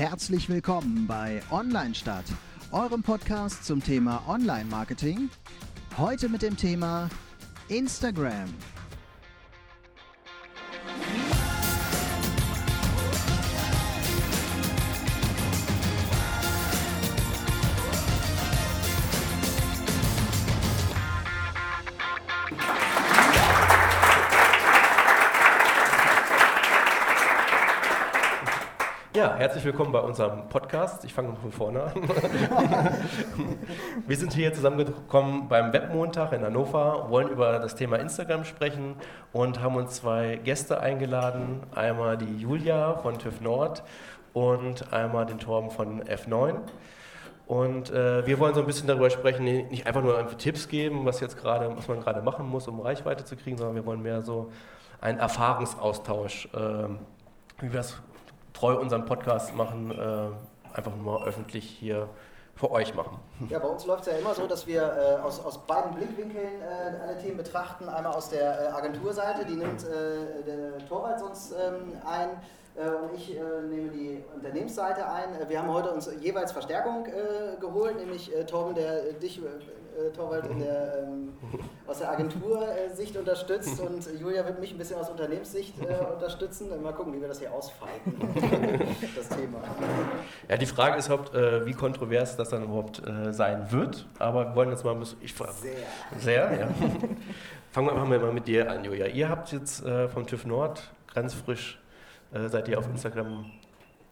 Herzlich willkommen bei Online Stadt, eurem Podcast zum Thema Online-Marketing. Heute mit dem Thema Instagram. Herzlich willkommen bei unserem Podcast. Ich fange mal von vorne an. Wir sind hier zusammengekommen beim Webmontag in Hannover, wollen über das Thema Instagram sprechen und haben uns zwei Gäste eingeladen. Einmal die Julia von TÜV Nord und einmal den Torben von F9. Und äh, wir wollen so ein bisschen darüber sprechen, nicht einfach nur Tipps geben, was jetzt gerade, was man gerade machen muss, um Reichweite zu kriegen, sondern wir wollen mehr so einen Erfahrungsaustausch, äh, wie wir es treu unseren Podcast machen, äh, einfach nur mal öffentlich hier für euch machen. Ja, bei uns läuft es ja immer so, dass wir äh, aus, aus beiden Blickwinkeln äh, alle Themen betrachten. Einmal aus der äh, Agenturseite, die nimmt äh, der Torwald sonst ähm, ein äh, und ich äh, nehme die Unternehmensseite ein. Wir haben heute uns jeweils Verstärkung geholt, nämlich Torben, der dich äh, Torwald in der, ähm, aus der Agentursicht unterstützt und Julia wird mich ein bisschen aus Unternehmenssicht äh, unterstützen. Mal gucken, wie wir das hier ausfalten, das Thema. Ja, die Frage ist überhaupt, äh, wie kontrovers das dann überhaupt äh, sein wird, aber wir wollen jetzt mal ein bisschen... Ich, sehr. Sehr, ja. Fangen wir mal mit dir an, Julia. Ihr habt jetzt äh, vom TÜV Nord ganz frisch, äh, seid ihr auf Instagram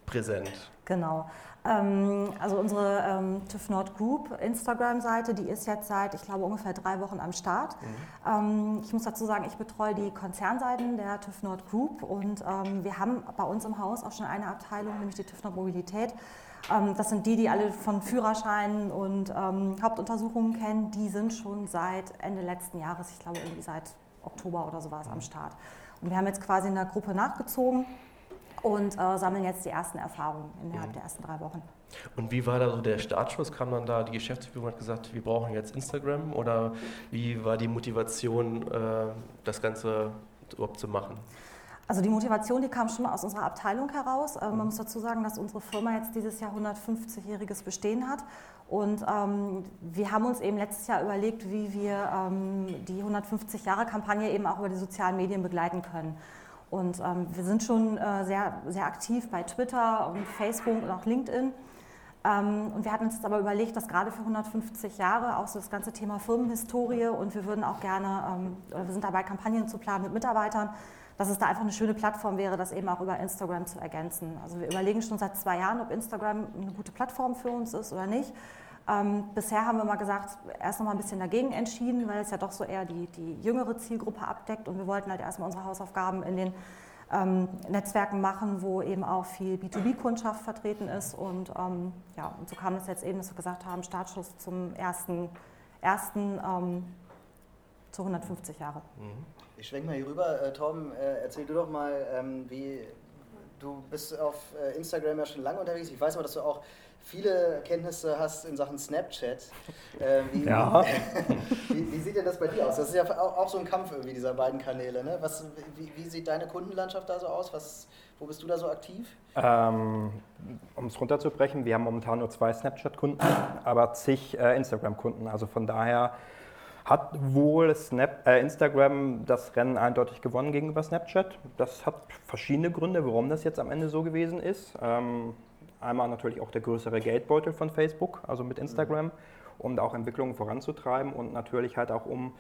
präsent. Genau. Ähm, also unsere ähm, TÜV Nord Group Instagram-Seite, die ist jetzt seit, ich glaube, ungefähr drei Wochen am Start. Mhm. Ähm, ich muss dazu sagen, ich betreue die Konzernseiten der TÜV Nord Group und ähm, wir haben bei uns im Haus auch schon eine Abteilung, nämlich die TÜV Nord Mobilität. Ähm, das sind die, die alle von Führerscheinen und ähm, Hauptuntersuchungen kennen. Die sind schon seit Ende letzten Jahres, ich glaube irgendwie seit Oktober oder so war es am Start. Und wir haben jetzt quasi in der Gruppe nachgezogen und äh, sammeln jetzt die ersten Erfahrungen innerhalb mhm. der ersten drei Wochen. Und wie war da so der Startschuss? Kam dann da die Geschäftsführung hat gesagt, wir brauchen jetzt Instagram oder wie war die Motivation, äh, das Ganze überhaupt zu machen? Also die Motivation, die kam schon aus unserer Abteilung heraus. Äh, man mhm. muss dazu sagen, dass unsere Firma jetzt dieses Jahr 150-jähriges Bestehen hat. Und ähm, wir haben uns eben letztes Jahr überlegt, wie wir ähm, die 150-Jahre-Kampagne eben auch über die sozialen Medien begleiten können. Und ähm, wir sind schon äh, sehr, sehr aktiv bei Twitter und Facebook und auch LinkedIn. Ähm, und wir hatten uns jetzt aber überlegt, dass gerade für 150 Jahre auch so das ganze Thema Firmenhistorie und wir würden auch gerne, ähm, wir sind dabei, Kampagnen zu planen mit Mitarbeitern, dass es da einfach eine schöne Plattform wäre, das eben auch über Instagram zu ergänzen. Also wir überlegen schon seit zwei Jahren, ob Instagram eine gute Plattform für uns ist oder nicht. Ähm, bisher haben wir mal gesagt, erst noch mal ein bisschen dagegen entschieden, weil es ja doch so eher die, die jüngere Zielgruppe abdeckt und wir wollten halt erstmal unsere Hausaufgaben in den ähm, Netzwerken machen, wo eben auch viel B2B-Kundschaft vertreten ist. Und ähm, ja, und so kam es jetzt eben, dass wir gesagt haben, Startschuss zum ersten, ersten ähm, zu 150 Jahre. Mhm. Ich schwenke mal hier rüber. Äh, Torben, äh, erzähl du doch mal, ähm, wie du bist auf äh, Instagram ja schon lange unterwegs. Ich weiß aber, dass du auch viele Kenntnisse hast in Sachen Snapchat. Äh, wie, ja. wie, wie, sieht denn das bei dir aus? Das ist ja auch, auch so ein Kampf irgendwie dieser beiden Kanäle. Ne? Was, wie, wie, sieht deine Kundenlandschaft da so aus? Was, wo bist du da so aktiv? Ähm, um es runterzubrechen, wir haben momentan nur zwei Snapchat-Kunden, aber zig äh, Instagram-Kunden. Also von daher hat wohl Snap, äh, Instagram das Rennen eindeutig gewonnen gegenüber Snapchat. Das hat verschiedene Gründe, warum das jetzt am Ende so gewesen ist. Ähm, Einmal natürlich auch der größere Geldbeutel von Facebook, also mit Instagram, um da auch Entwicklungen voranzutreiben und natürlich halt auch um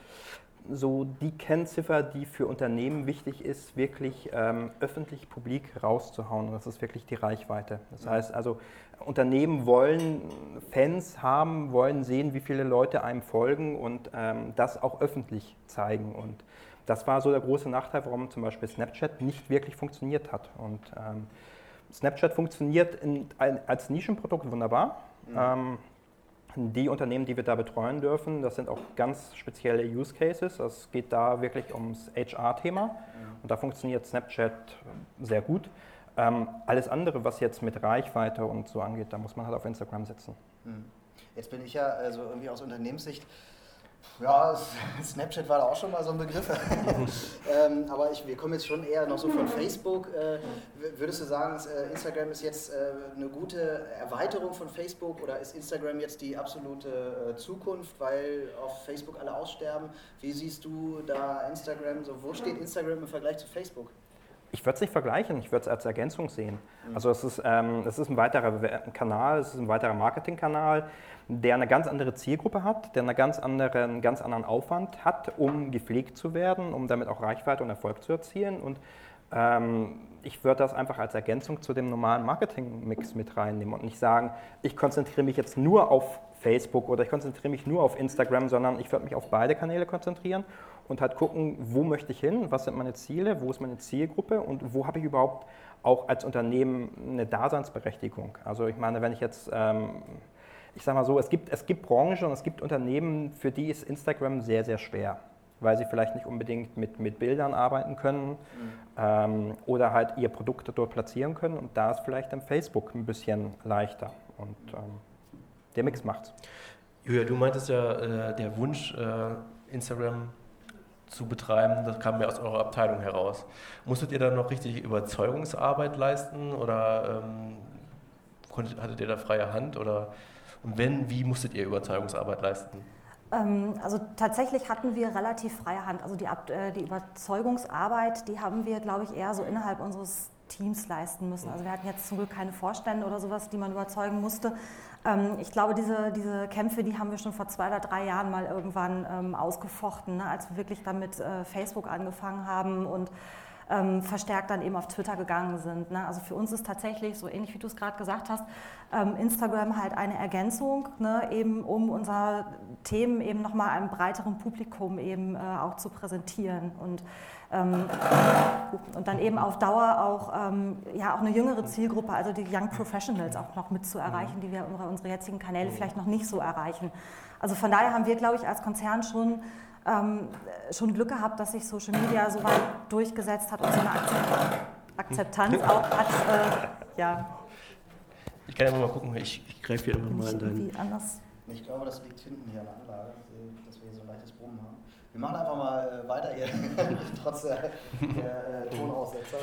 so die Kennziffer, die für Unternehmen wichtig ist, wirklich ähm, öffentlich publik rauszuhauen. Und das ist wirklich die Reichweite. Das heißt also, Unternehmen wollen Fans haben, wollen sehen, wie viele Leute einem folgen und ähm, das auch öffentlich zeigen. Und das war so der große Nachteil, warum zum Beispiel Snapchat nicht wirklich funktioniert hat. Und ähm, Snapchat funktioniert in, als Nischenprodukt wunderbar. Mhm. Ähm, die Unternehmen, die wir da betreuen dürfen, das sind auch ganz spezielle Use Cases. Es geht da wirklich ums HR-Thema mhm. und da funktioniert Snapchat sehr gut. Ähm, alles andere, was jetzt mit Reichweite und so angeht, da muss man halt auf Instagram setzen. Mhm. Jetzt bin ich ja also irgendwie aus Unternehmenssicht Ja, Snapchat war da auch schon mal so ein Begriff. ähm, aber ich, wir kommen jetzt schon eher noch so von Facebook. Äh, würdest du sagen, äh, Instagram ist jetzt äh, eine gute Erweiterung von Facebook oder ist Instagram jetzt die absolute äh, Zukunft, weil auf Facebook alle aussterben? Wie siehst du da Instagram? So, wo steht Instagram im Vergleich zu Facebook? Ich würde es nicht vergleichen, ich würde es als Ergänzung sehen. Also es ist, ähm, es ist ein weiterer Kanal, es ist ein weiterer Marketingkanal, der eine ganz andere Zielgruppe hat, der eine ganz andere, einen ganz anderen Aufwand hat, um gepflegt zu werden, um damit auch Reichweite und Erfolg zu erzielen. Und ähm, ich würde das einfach als Ergänzung zu dem normalen Marketing-Mix mit reinnehmen und nicht sagen, ich konzentriere mich jetzt nur auf Facebook oder ich konzentriere mich nur auf Instagram, sondern ich würde mich auf beide Kanäle konzentrieren und halt gucken, wo möchte ich hin, was sind meine Ziele, wo ist meine Zielgruppe und wo habe ich überhaupt auch als Unternehmen eine Daseinsberechtigung. Also ich meine, wenn ich jetzt, ähm, ich sage mal so, es gibt, es gibt Branchen und es gibt Unternehmen, für die ist Instagram sehr, sehr schwer, weil sie vielleicht nicht unbedingt mit, mit Bildern arbeiten können mhm. ähm, oder halt ihr Produkt dort platzieren können und da ist vielleicht dann Facebook ein bisschen leichter und ähm, der Mix macht's. Julia, du meintest ja, äh, der Wunsch, äh, Instagram zu betreiben, das kam ja aus eurer Abteilung heraus. Musstet ihr dann noch richtig Überzeugungsarbeit leisten oder ähm, konntet, hattet ihr da freie Hand oder und wenn, wie musstet ihr Überzeugungsarbeit leisten? Ähm, also tatsächlich hatten wir relativ freie Hand. Also die, äh, die Überzeugungsarbeit, die haben wir, glaube ich, eher so innerhalb unseres Teams leisten müssen. Also wir hatten jetzt zum Glück keine Vorstände oder sowas, die man überzeugen musste. Ähm, ich glaube, diese, diese Kämpfe, die haben wir schon vor zwei oder drei Jahren mal irgendwann ähm, ausgefochten, ne, als wir wirklich dann mit äh, Facebook angefangen haben und ähm, verstärkt dann eben auf Twitter gegangen sind. Ne? Also für uns ist tatsächlich, so ähnlich wie du es gerade gesagt hast, Instagram halt eine Ergänzung, ne? eben um unser Themen eben nochmal einem breiteren Publikum eben äh, auch zu präsentieren. Und und dann eben auf Dauer auch, ähm, ja, auch eine jüngere Zielgruppe, also die Young Professionals auch noch mit zu erreichen, die wir über unsere jetzigen Kanäle vielleicht noch nicht so erreichen. Also von daher haben wir, glaube ich, als Konzern schon, ähm, schon Glück gehabt, dass sich Social Media so weit durchgesetzt hat und so eine Akzeptanz auch hat. Äh, ja. Ich kann ja mal gucken, ich, ich greife hier immer mal in deinen... Ich glaube, das liegt hinten hier an der Anlage, dass wir hier so ein leichtes Brummen haben. Wir machen einfach mal äh, weiter hier, trotz der, der äh, Tonaussetzer.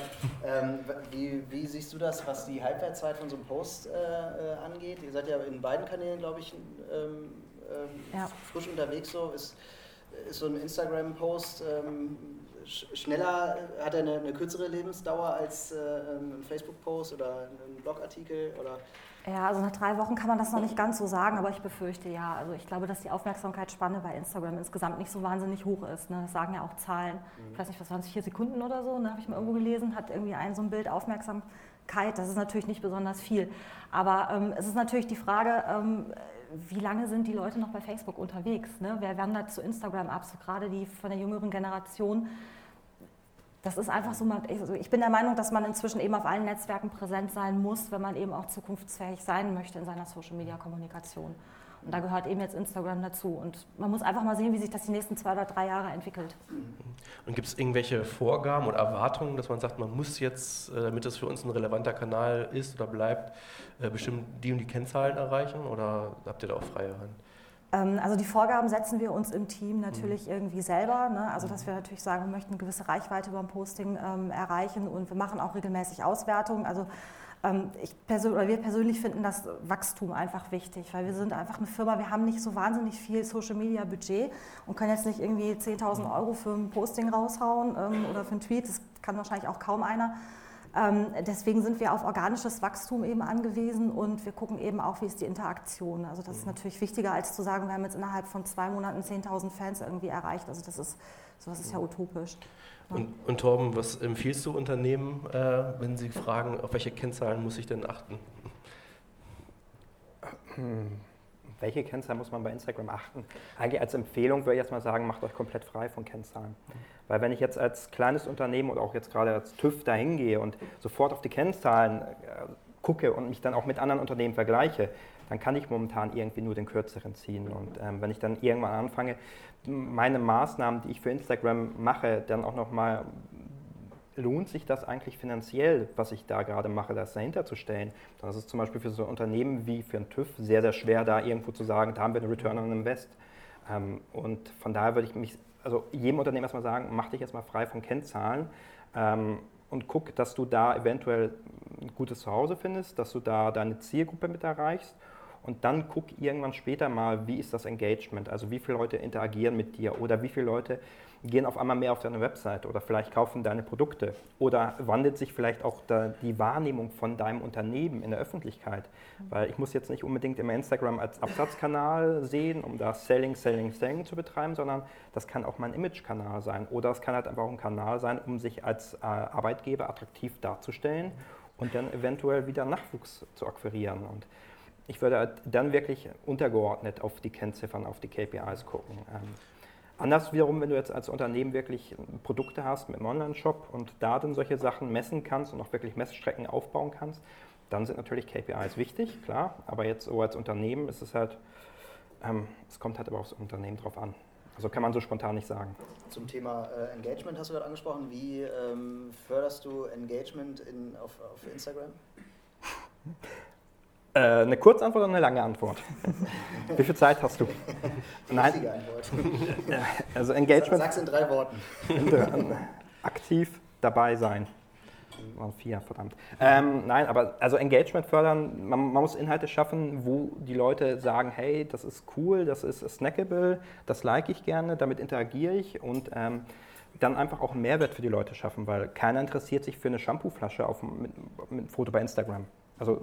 Ähm, wie, wie, siehst du das, was die Halbwertszeit von so einem Post äh, äh angeht? Ihr seid ja in beiden Kanälen, glaube ich, ähm, ähm, ja. frisch unterwegs. So ist, ist so ein Instagram-Post ähm, schneller, hat er eine, eine, kürzere Lebensdauer als äh, ein Facebook-Post oder ein Blogartikel? Oder ja, also nach drei Wochen kann man das noch nicht ganz so sagen, aber ich befürchte ja. Also ich glaube, dass die Aufmerksamkeitsspanne bei Instagram insgesamt nicht so wahnsinnig hoch ist. Ne? Das sagen ja auch Zahlen. Mhm. Ich weiß nicht, was waren es, vier Sekunden oder so, ne? habe ich mal irgendwo gelesen, hat irgendwie ein so ein Bild Aufmerksamkeit. Das ist natürlich nicht besonders viel. Aber ähm, es ist natürlich die Frage, ähm, wie lange sind die Leute noch bei Facebook unterwegs? Ne? Wer wandert zu Instagram ab? So gerade die von der jüngeren Generation das ist einfach so, also ich bin der Meinung, dass man inzwischen eben auf allen Netzwerken präsent sein muss, wenn man eben auch zukunftsfähig sein möchte in seiner Social-Media-Kommunikation. Und da gehört eben jetzt Instagram dazu. Und man muss einfach mal sehen, wie sich das die nächsten zwei oder drei Jahre entwickelt. Und gibt es irgendwelche Vorgaben oder Erwartungen, dass man sagt, man muss jetzt, äh, damit das für uns ein relevanter Kanal ist oder bleibt, äh, bestimmt die und die Kennzahlen erreichen? Oder habt ihr da auch freie Hand? Ähm, also die Vorgaben setzen wir uns im Team natürlich mhm. irgendwie selber. Ne? Also dass wir natürlich sagen, wir möchten eine gewisse Reichweite beim Posting ähm, erreichen und wir machen auch regelmäßig Auswertungen. Also ähm, ich persö oder wir persönlich finden das Wachstum einfach wichtig, weil wir sind einfach eine Firma, wir haben nicht so wahnsinnig viel Social Media Budget und können jetzt nicht irgendwie 10.000 Euro für ein Posting raushauen ähm, oder für einen Tweet, das kann wahrscheinlich auch kaum einer. Ähm, deswegen sind wir auf organisches Wachstum eben angewiesen und wir gucken eben auch, wie ist die Interaktion. Also das ist mhm. natürlich wichtiger, als zu sagen, wir haben jetzt innerhalb von zwei Monaten 10.000 Fans irgendwie erreicht. Also das ist, sowas ist ja mhm. utopisch. Und, und Torben, was empfiehlst du Unternehmen, äh, wenn sie fragen, auf welche Kennzahlen muss ich denn achten? Hm welche Kennzahlen muss man bei Instagram achten? Eigentlich als Empfehlung würde ich erstmal sagen, macht euch komplett frei von Kennzahlen. Weil wenn ich jetzt als kleines Unternehmen oder auch jetzt gerade als TÜV da hingehe und sofort auf die Kennzahlen äh, gucke und mich dann auch mit anderen Unternehmen vergleiche, dann kann ich momentan irgendwie nur den kürzeren ziehen. Und ähm, wenn ich dann irgendwann anfange, meine Maßnahmen, die ich für Instagram mache, dann auch nochmal lohnt sich das eigentlich finanziell, was ich da gerade mache, das dahinter zu stellen? Das ist zum Beispiel für so ein Unternehmen wie für ein TÜV sehr, sehr schwer, da irgendwo zu sagen, da haben wir eine Return on Invest. Ähm, und von daher würde ich mich, also jedem Unternehmen erstmal sagen, mach dich erstmal frei von Kennzahlen ähm, und guck, dass du da eventuell ein gutes Zuhause findest, dass du da deine Zielgruppe mit erreichst und dann guck irgendwann später mal, wie ist das Engagement, also wie viele Leute interagieren mit dir? Oder wie viele Leute gehen auf einmal mehr auf deine Website? Oder vielleicht kaufen deine Produkte? Oder wandelt sich vielleicht auch die Wahrnehmung von deinem Unternehmen in der Öffentlichkeit. Weil ich muss jetzt nicht unbedingt immer Instagram als Absatzkanal sehen, um da Selling, Selling, Selling zu betreiben, sondern das kann auch mein Imagekanal sein. Oder es kann halt einfach auch ein Kanal sein, um sich als äh, Arbeitgeber attraktiv darzustellen und dann eventuell wieder Nachwuchs zu akquirieren. Und ich würde dann wirklich untergeordnet auf die Kennziffern, auf die KPIs gucken. Ähm, Anders wiederum, wenn du jetzt als Unternehmen wirklich Produkte hast mit einem Online-Shop und da dann solche Sachen messen kannst und auch wirklich Messstrecken aufbauen kannst, dann sind natürlich KPIs wichtig, klar. Aber jetzt so als Unternehmen ist es halt, ähm, es kommt halt aber aufs Unternehmen drauf an. Also kann man so spontan nicht sagen. Zum Thema äh, Engagement hast du gerade angesprochen. Wie ähm, förderst du Engagement in, auf, auf Instagram? Äh, eine Kurzantwort oder eine lange Antwort? Wie viel Zeit hast du? Nein. Antwort. Also Engagement. Sag's in drei Worten. Aktiv dabei sein. Waren vier, verdammt. Ähm, nein, aber also Engagement fördern, man, man, muss Inhalte schaffen, wo die Leute sagen, hey, das ist cool, das ist snackable, das like ich gerne, damit interagiere ich und ähm, dann einfach auch einen Mehrwert für die Leute schaffen, weil keiner interessiert sich für eine Shampooflasche auf, mit, mit einem Foto bei Instagram. Also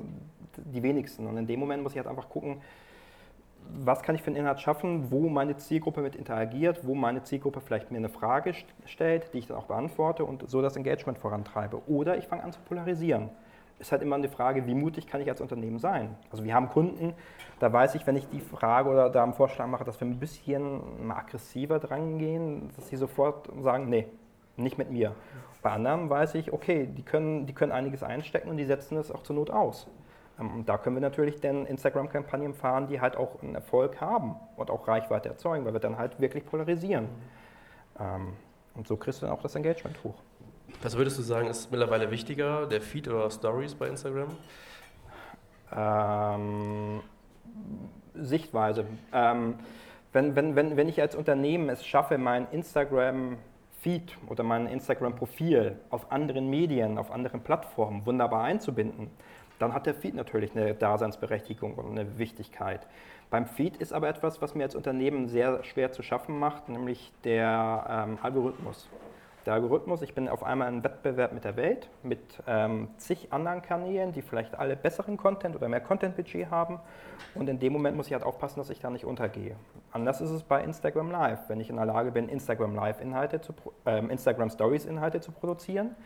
die wenigsten. Und in dem Moment muss ich halt einfach gucken, was kann ich für einen Inhalt schaffen, wo meine Zielgruppe mit interagiert, wo meine Zielgruppe vielleicht mir eine Frage stellt, die ich dann auch beantworte und so das Engagement vorantreibe. Oder ich fange an zu polarisieren. Ist halt immer eine Frage, wie mutig kann ich als Unternehmen sein? Also wir haben Kunden, da weiß ich, wenn ich die Frage oder da einen Vorschlag mache, dass wir ein bisschen mal aggressiver dran gehen, dass sie sofort sagen, nee, nicht mit mir. Bei anderen weiß ich, okay, die können, die können einiges einstecken und die setzen es auch zur Not aus. Ähm, und da können wir natürlich dann Instagram-Kampagnen fahren, die halt auch einen Erfolg haben und auch Reichweite erzeugen, weil wir dann halt wirklich polarisieren. Mhm. Und so kriegst du dann auch das Engagement hoch. Was würdest du sagen, ist mittlerweile wichtiger, der Feed oder Stories bei Instagram? Ähm, Sichtweise. Ähm, wenn, wenn, wenn, wenn ich als Unternehmen es schaffe, mein Instagram Feed oder mein Instagram-Profil auf anderen Medien, auf anderen Plattformen wunderbar einzubinden, dann hat der Feed natürlich eine Daseinsberechtigung und eine Wichtigkeit. Beim Feed ist aber etwas, was mir als Unternehmen sehr schwer zu schaffen macht, nämlich der ähm, Algorithmus. Der Algorithmus, ich bin auf einmal in Wettbewerb mit der Welt, mit ähm, zig anderen Kanälen, die vielleicht alle besseren Content oder mehr Content-Budget haben. Und in dem Moment muss ich halt aufpassen, dass ich da nicht untergehe. Anders ist es bei Instagram Live. Wenn ich in der Lage bin, Instagram Live-Inhalte zu, äh, Instagram Stories-Inhalte zu produzieren,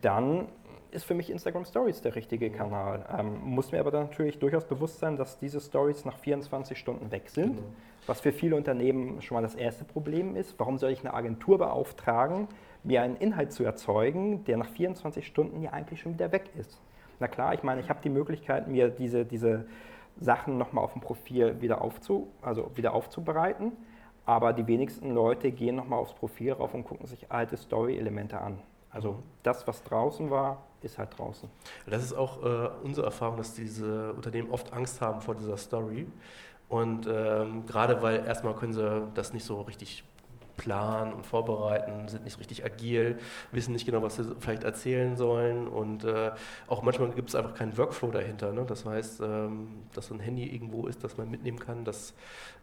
dann ist für mich Instagram Stories der richtige Kanal. Ähm, muss mir aber natürlich durchaus bewusst sein, dass diese Stories nach 24 Stunden weg sind. Genau was für viele Unternehmen schon mal das erste Problem ist. Warum soll ich eine Agentur beauftragen, mir einen Inhalt zu erzeugen, der nach 24 Stunden ja eigentlich schon wieder weg ist? Na klar, ich meine, ich habe die Möglichkeit, mir diese, diese Sachen nochmal auf dem Profil wieder, aufzu, also wieder aufzubereiten, aber die wenigsten Leute gehen nochmal aufs Profil rauf und gucken sich alte Story-Elemente an. Also das, was draußen war, ist halt draußen. Das ist auch äh, unsere Erfahrung, dass diese Unternehmen oft Angst haben vor dieser Story. Und ähm, gerade weil erstmal können sie das nicht so richtig planen und vorbereiten, sind nicht richtig agil, wissen nicht genau, was sie vielleicht erzählen sollen und äh, auch manchmal gibt es einfach keinen Workflow dahinter. Ne? Das heißt, ähm, dass so ein Handy irgendwo ist, das man mitnehmen kann, das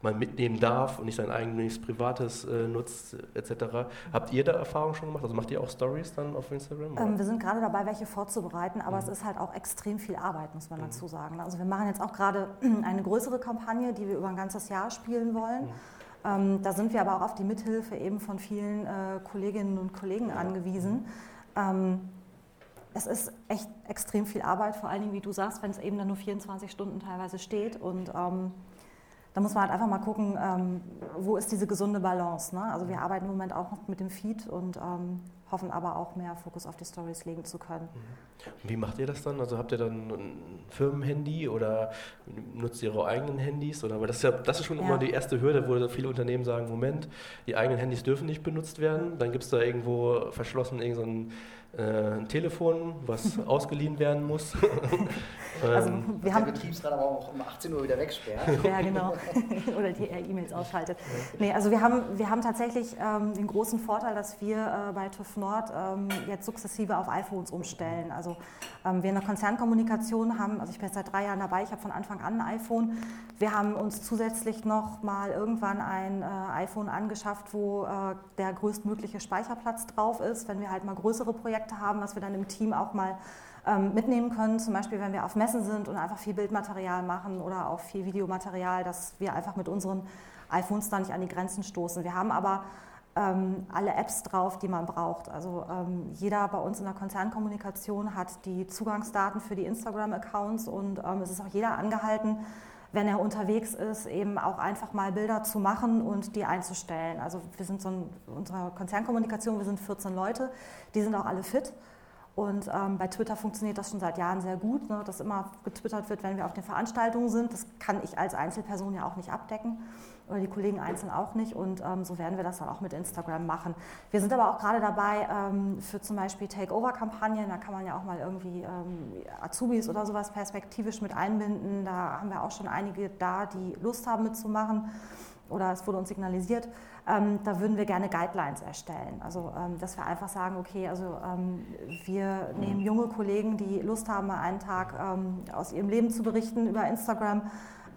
man mitnehmen darf und nicht sein eigenes privates äh, nutzt etc. Habt ihr da Erfahrungen schon gemacht? Also macht ihr auch Stories dann auf Instagram? Ähm, wir sind gerade dabei, welche vorzubereiten, aber mhm. es ist halt auch extrem viel Arbeit, muss man mhm. dazu sagen. Also wir machen jetzt auch gerade eine größere Kampagne, die wir über ein ganzes Jahr spielen wollen. Mhm ähm, da sind wir aber auch auf die Mithilfe eben von vielen äh, Kolleginnen und Kollegen angewiesen. Ähm, es ist echt extrem viel Arbeit, vor allen Dingen, wie du sagst, wenn es eben dann nur 24 Stunden teilweise steht. Und ähm, da muss man halt einfach mal gucken, ähm, wo ist diese gesunde Balance. Ne? Also wir arbeiten im Moment auch noch mit dem Feed und ähm, hoffen aber auch mehr Fokus auf die Stories legen zu können. Mhm. Wie macht ihr das dann? Also habt ihr dann ein Firmenhandy oder nutzt ihr eure eigenen Handys? Oder, weil das ist ja das ist schon ja. immer die erste Hürde, wo viele Unternehmen sagen, Moment, die eigenen Handys dürfen nicht benutzt werden. Dann gibt es da irgendwo verschlossen irgendeinen äh, ein Telefon, was ausgeliehen werden muss. Also Ähm, wir Der haben Betriebsrat aber auch um 18 Uhr wieder wegsperrt. Ja, genau. Oder die äh, E-Mails ausschaltet. Nee, also wir haben, wir haben tatsächlich ähm, den großen Vorteil, dass wir äh, bei TÜV Nord ähm, jetzt sukzessive auf iPhones umstellen. Also ähm, wir in der Konzernkommunikation haben, also ich bin jetzt seit drei Jahren dabei, ich habe von Anfang an ein iPhone. Wir haben uns zusätzlich noch mal irgendwann ein äh, iPhone angeschafft, wo äh, der größtmögliche Speicherplatz drauf ist, wenn wir halt mal größere Projekte haben, was wir dann im Team auch mal ähm, mitnehmen können. Zum Beispiel, wenn wir auf Messen sind und einfach viel Bildmaterial machen oder auch viel Videomaterial, dass wir einfach mit unseren iPhones da nicht an die Grenzen stoßen. Wir haben aber ähm, alle Apps drauf, die man braucht. Also ähm, jeder bei uns in der Konzernkommunikation hat die Zugangsdaten für die Instagram-Accounts und ähm, es ist auch jeder angehalten, wenn er unterwegs ist, eben auch einfach mal Bilder zu machen und die einzustellen. Also wir sind so in unserer Konzernkommunikation, wir sind 14 Leute, die sind auch alle fit. Und ähm, bei Twitter funktioniert das schon seit Jahren sehr gut, ne, dass immer getwittert wird, wenn wir auf den Veranstaltungen sind. Das kann ich als Einzelperson ja auch nicht abdecken oder die Kollegen einzeln auch nicht. Und ähm, so werden wir das dann auch mit Instagram machen. Wir sind aber auch gerade dabei ähm, für zum Beispiel Takeover-Kampagnen. Da kann man ja auch mal irgendwie ähm, Azubis oder sowas perspektivisch mit einbinden. Da haben wir auch schon einige da, die Lust haben mitzumachen. Oder es wurde uns signalisiert. Ähm, da würden wir gerne Guidelines erstellen. Also, ähm, dass wir einfach sagen, okay, also ähm, wir nehmen junge Kollegen, die Lust haben, mal einen Tag aus ihrem Leben zu berichten über Instagram.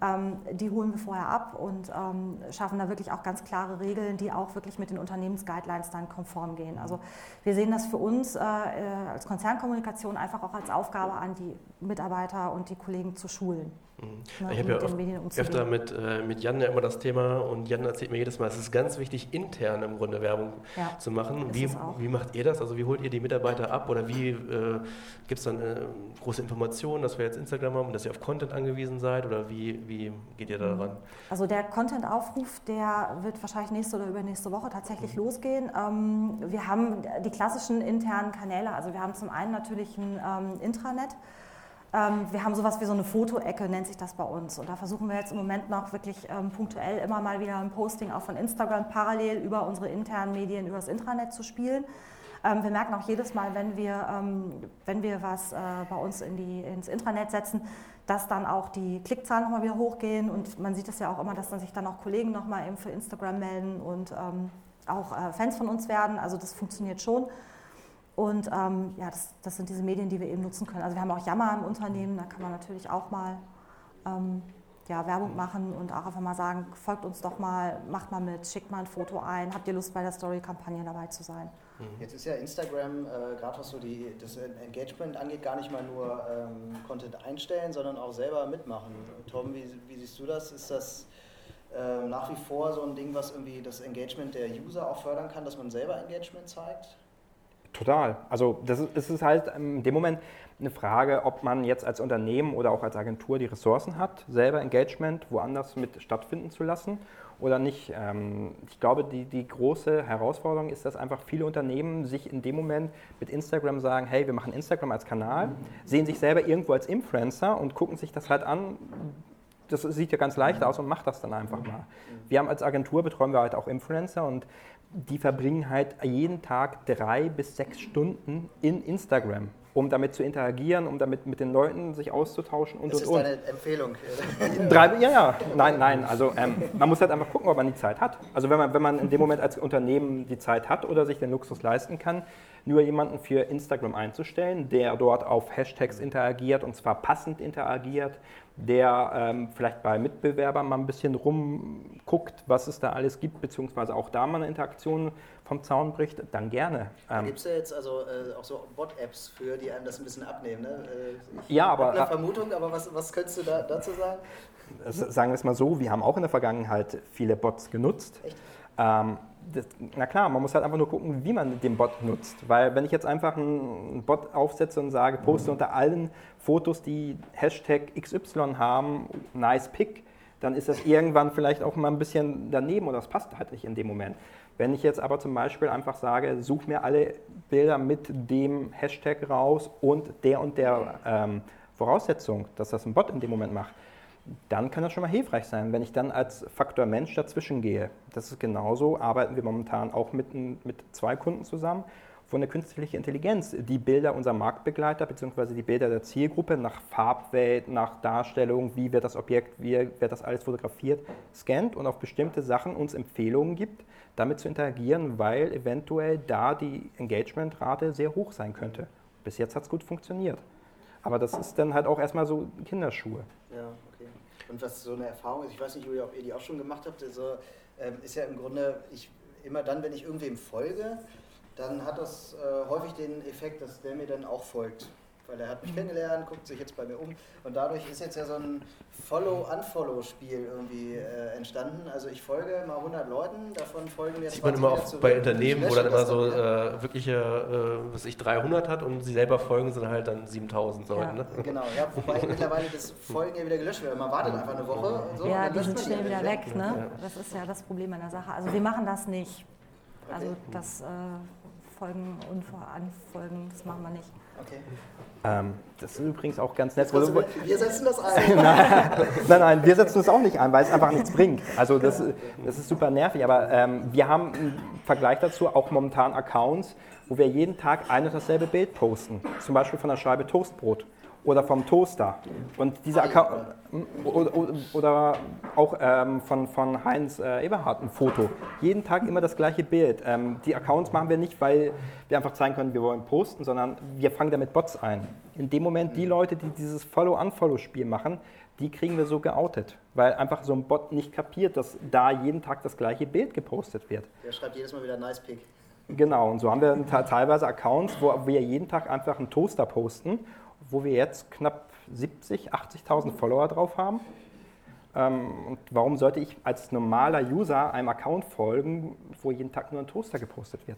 Ähm, die holen wir vorher ab und ähm, schaffen da wirklich auch ganz klare Regeln, die auch wirklich mit den Unternehmensguidelines dann konform gehen. Also wir sehen das für uns äh, äh, als Konzernkommunikation einfach auch als Aufgabe an, die Mitarbeiter und die Kollegen zu schulen. Mhm. Ich habe ja umzugehen. öfter mit, äh, mit Jan ja immer das Thema und Jan erzählt mir jedes Mal, es ist ganz wichtig, intern im Grunde Werbung Ja, zu machen. Wie, wie macht ihr das? Also wie holt ihr die Mitarbeiter ab oder wie äh, gibt es dann äh, große Informationen, dass wir jetzt Instagram haben und dass ihr auf Content angewiesen seid oder wie, wie geht ihr da Mhm. Also der Content-Aufruf, der wird wahrscheinlich nächste oder übernächste Woche tatsächlich losgehen. Ähm, wir haben die klassischen internen Kanäle. Also wir haben zum einen natürlich ein ähm, Intranet. Ähm, wir haben sowas wie so eine Fotoecke, nennt sich das bei uns. Und da versuchen wir jetzt im Moment noch wirklich ähm, punktuell immer mal wieder ein Posting auch von Instagram parallel über unsere internen Medien, über das Intranet zu spielen. Ähm, wir merken auch jedes Mal, wenn wir, ähm, wenn wir was äh, bei uns in die, ins Intranet setzen, dass dann auch die Klickzahlen nochmal wieder hochgehen. Und man sieht es ja auch immer, dass dann sich dann auch Kollegen nochmal eben für Instagram melden und ähm, auch äh, Fans von uns werden. Also das funktioniert schon. Und ähm, ja, das, das sind diese Medien, die wir eben nutzen können. Also wir haben auch Jammer im Unternehmen, da kann man natürlich auch mal ähm, ja, Werbung machen und auch einfach mal sagen, folgt uns doch mal, macht mal mit, schickt mal ein Foto ein, habt ihr Lust bei der Story-Kampagne dabei zu sein. Jetzt ist ja Instagram, äh, gerade was so die, das Engagement angeht, gar nicht mal nur ähm, Content einstellen, sondern auch selber mitmachen. Tom, wie, wie siehst du das? Ist das ähm, nach wie vor so ein Ding, was irgendwie das Engagement der User auch fördern kann, dass man selber Engagement zeigt? Total. Also das ist, es ist halt in dem Moment eine Frage, ob man jetzt als Unternehmen oder auch als Agentur die Ressourcen hat, selber Engagement woanders mit stattfinden zu lassen oder nicht. Ähm, Ich glaube, die, die große Herausforderung ist, dass einfach viele Unternehmen sich in dem Moment mit Instagram sagen, hey, wir machen Instagram als Kanal, sehen sich selber irgendwo als Influencer und gucken sich das halt an, das sieht ja ganz leicht aus und macht das dann einfach mal. Wir haben als Agentur betreuen wir halt auch Influencer und die verbringen halt jeden Tag drei bis sechs Stunden in Instagram, um damit zu interagieren, um damit mit den Leuten sich auszutauschen und Das und ist und. deine Empfehlung. Drei, ja, ja, nein, nein. Also ähm, man muss halt einfach gucken, ob man die Zeit hat. Also wenn man, wenn man in dem Moment als Unternehmen die Zeit hat oder sich den Luxus leisten kann, nur jemanden für Instagram einzustellen, der dort auf Hashtags interagiert und zwar passend interagiert, der ähm, vielleicht bei Mitbewerbern mal ein bisschen rumguckt, was es da alles gibt, beziehungsweise auch da mal eine Interaktion vom Zaun bricht, dann gerne. Ähm, gibt es ja jetzt also äh, auch so Bot-Apps für, die einem das ein bisschen abnehmen. Ne? Äh, ich Ja, aber- eine Vermutung, aber was, was könntest du da, dazu sagen? Sagen wir es mal so, wir haben auch in der Vergangenheit viele Bots genutzt. Echt? Ähm, das, na klar, man muss halt einfach nur gucken, wie man den Bot nutzt. Weil wenn ich jetzt einfach einen Bot aufsetze und sage, poste unter allen Fotos, die Hashtag XY haben, nice pick, dann ist das irgendwann vielleicht auch mal ein bisschen daneben oder das passt halt nicht in dem Moment. Wenn ich jetzt aber zum Beispiel einfach sage, such mir alle Bilder mit dem Hashtag raus und der und der ähm, Voraussetzung, dass das ein Bot in dem Moment macht, dann kann das schon mal hilfreich sein, wenn ich dann als Faktor Mensch dazwischen gehe. Das ist genauso, arbeiten wir momentan auch mit, mit zwei Kunden zusammen, wo eine künstliche Intelligenz die Bilder unserer Marktbegleiter bzw. die Bilder der Zielgruppe nach Farbwelt, nach Darstellung, wie wird das Objekt, wie wird das alles fotografiert, scannt und auf bestimmte Sachen uns Empfehlungen gibt, damit zu interagieren, weil eventuell da die Engagementrate sehr hoch sein könnte. Bis jetzt hat es gut funktioniert. Aber das ist dann halt auch erstmal so Kinderschuhe. Ja. Und was so eine Erfahrung ist, ich weiß nicht, Julia, ob ihr die auch schon gemacht habt, also, ähm, ist ja im Grunde, ich, immer dann, wenn ich irgendwem folge, dann hat das äh, häufig den Effekt, dass der mir dann auch folgt. Weil er hat mich kennengelernt, guckt sich jetzt bei mir um und dadurch ist jetzt ja so ein Follow-Unfollow-Spiel irgendwie äh, entstanden. Also ich folge mal 100 Leuten, davon folgen mir Sieht man immer auch bei Unternehmen, wo dann immer so äh, wirkliche, äh, was ich 300 hat und sie selber folgen sind halt dann 7000 Leute. Ja. Ne? Genau, ja, wobei mittlerweile das Folgen ja wieder gelöscht wird. Man wartet einfach eine Woche und so. Ja, die sind schnell wieder weg. Ne? Ja. Das ist ja das Problem an der Sache. Also wir machen das nicht. Also das äh, Folgen und Anfolgen, das machen wir nicht. Okay. Ähm, das ist übrigens auch ganz nett. Also, wir setzen das ein. nein, nein, nein, wir setzen das auch nicht ein, weil es einfach nichts bringt. Also das, das ist super nervig. Aber ähm, wir haben im Vergleich dazu auch momentan Accounts, wo wir jeden Tag ein und dasselbe Bild posten. Zum Beispiel von der Scheibe Toastbrot oder vom Toaster. Und dieser Account, oder, oder auch ähm, von, von Heinz äh, Eberhardt ein Foto. Jeden Tag immer das gleiche Bild. Ähm, die Accounts machen wir nicht, weil wir einfach zeigen können, wir wollen posten, sondern wir fangen damit Bots ein. In dem Moment die Leute, die dieses Follow-Unfollow-Spiel machen, die kriegen wir so geoutet, weil einfach so ein Bot nicht kapiert, dass da jeden Tag das gleiche Bild gepostet wird. Der schreibt jedes Mal wieder Nice Pick. Genau, und so haben wir teilweise Accounts, wo wir jeden Tag einfach einen Toaster posten wo wir jetzt knapp 70, 80.000 Follower drauf haben. Ähm, und warum sollte ich als normaler User einem Account folgen, wo jeden Tag nur ein Toaster gepostet wird?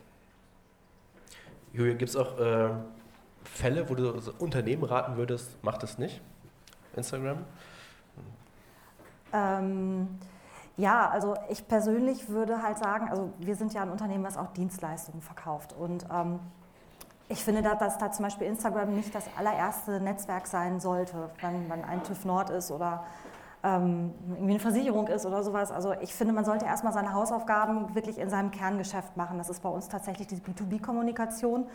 Julia, gibt es auch äh, Fälle, wo du Unternehmen raten würdest, macht es nicht? Instagram? Ähm, ja, also ich persönlich würde halt sagen, also wir sind ja ein Unternehmen, was auch Dienstleistungen verkauft. Und ähm, ich finde, dass da zum Beispiel Instagram nicht das allererste Netzwerk sein sollte, wenn man ein TÜV Nord ist oder ähm, irgendwie eine Versicherung ist oder sowas. Also ich finde, man sollte erstmal seine Hausaufgaben wirklich in seinem Kerngeschäft machen. Das ist bei uns tatsächlich die B2B-Kommunikation,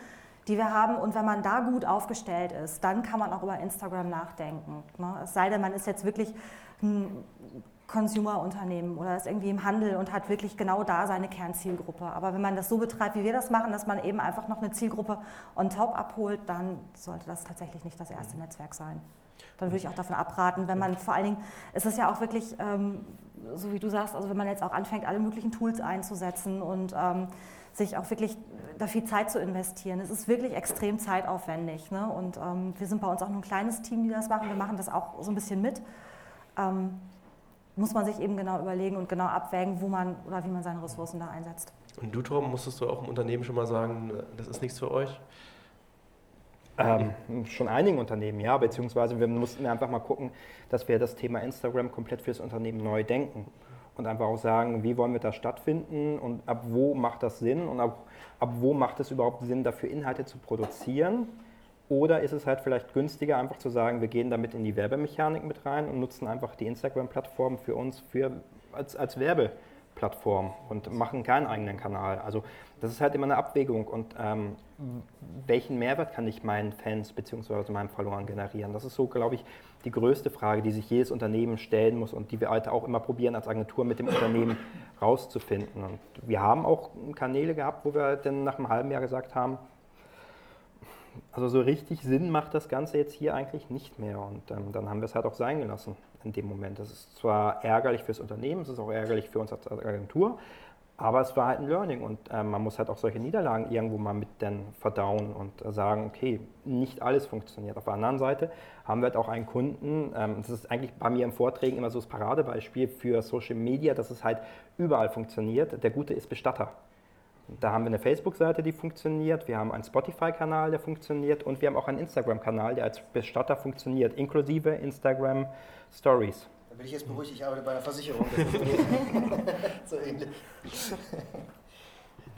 die wir haben. Und wenn man da gut aufgestellt ist, dann kann man auch über Instagram nachdenken. Ne? Es sei denn, man ist jetzt wirklich ein Consumer-Unternehmen oder ist irgendwie im Handel und hat wirklich genau da seine Kernzielgruppe. Aber wenn man das so betreibt, wie wir das machen, dass man eben einfach noch eine Zielgruppe on top abholt, dann sollte das tatsächlich nicht das erste Netzwerk sein. Dann würde ich auch davon abraten, wenn man vor allen Dingen, es ist ja auch wirklich, ähm, so wie du sagst, also wenn man jetzt auch anfängt, alle möglichen Tools einzusetzen und ähm, sich auch wirklich da viel Zeit zu investieren. Es ist wirklich extrem zeitaufwendig. Ne? Und ähm, wir sind bei uns auch nur ein kleines Team, die das machen. Wir machen das auch so ein bisschen mit. Ähm, muss man sich eben genau überlegen und genau abwägen, wo man oder wie man seine Ressourcen da einsetzt. Und du, Tom, musstest du auch im Unternehmen schon mal sagen, das ist nichts für euch? Ähm, schon einigen Unternehmen, ja, beziehungsweise wir mussten einfach mal gucken, dass wir das Thema Instagram komplett fürs Unternehmen neu denken und einfach auch sagen, wie wollen wir da stattfinden und ab wo macht das Sinn und ab, ab wo macht es überhaupt Sinn, dafür Inhalte zu produzieren oder ist es halt vielleicht günstiger, einfach zu sagen, wir gehen damit in die Werbemechanik mit rein und nutzen einfach die Instagram-Plattform für uns für, als, als Werbeplattform und machen keinen eigenen Kanal. Also das ist halt immer eine Abwägung und ähm, welchen Mehrwert kann ich meinen Fans bzw. meinen Followern generieren? Das ist so, glaube ich, die größte Frage, die sich jedes Unternehmen stellen muss und die wir heute auch immer probieren als Agentur mit dem Unternehmen rauszufinden. Und wir haben auch Kanäle gehabt, wo wir dann nach einem halben Jahr gesagt haben, also so richtig Sinn macht das Ganze jetzt hier eigentlich nicht mehr. Und ähm, dann haben wir es halt auch sein gelassen in dem Moment. Das ist zwar ärgerlich fürs Unternehmen, es ist auch ärgerlich für uns als Agentur, aber es war halt ein Learning und äh, man muss halt auch solche Niederlagen irgendwo mal mit dann verdauen und äh, sagen, okay, nicht alles funktioniert. Auf der anderen Seite haben wir halt auch einen Kunden, ähm, das ist eigentlich bei mir im Vorträgen immer so das Paradebeispiel für Social Media, dass es halt überall funktioniert. Der Gute ist Bestatter. Da haben wir eine Facebook-Seite, die funktioniert, wir haben einen Spotify-Kanal, der funktioniert und wir haben auch einen Instagram-Kanal, der als Bestatter funktioniert, inklusive Instagram Stories. Da bin ich jetzt beruhigt, ich arbeite bei einer Versicherung. so ähnlich.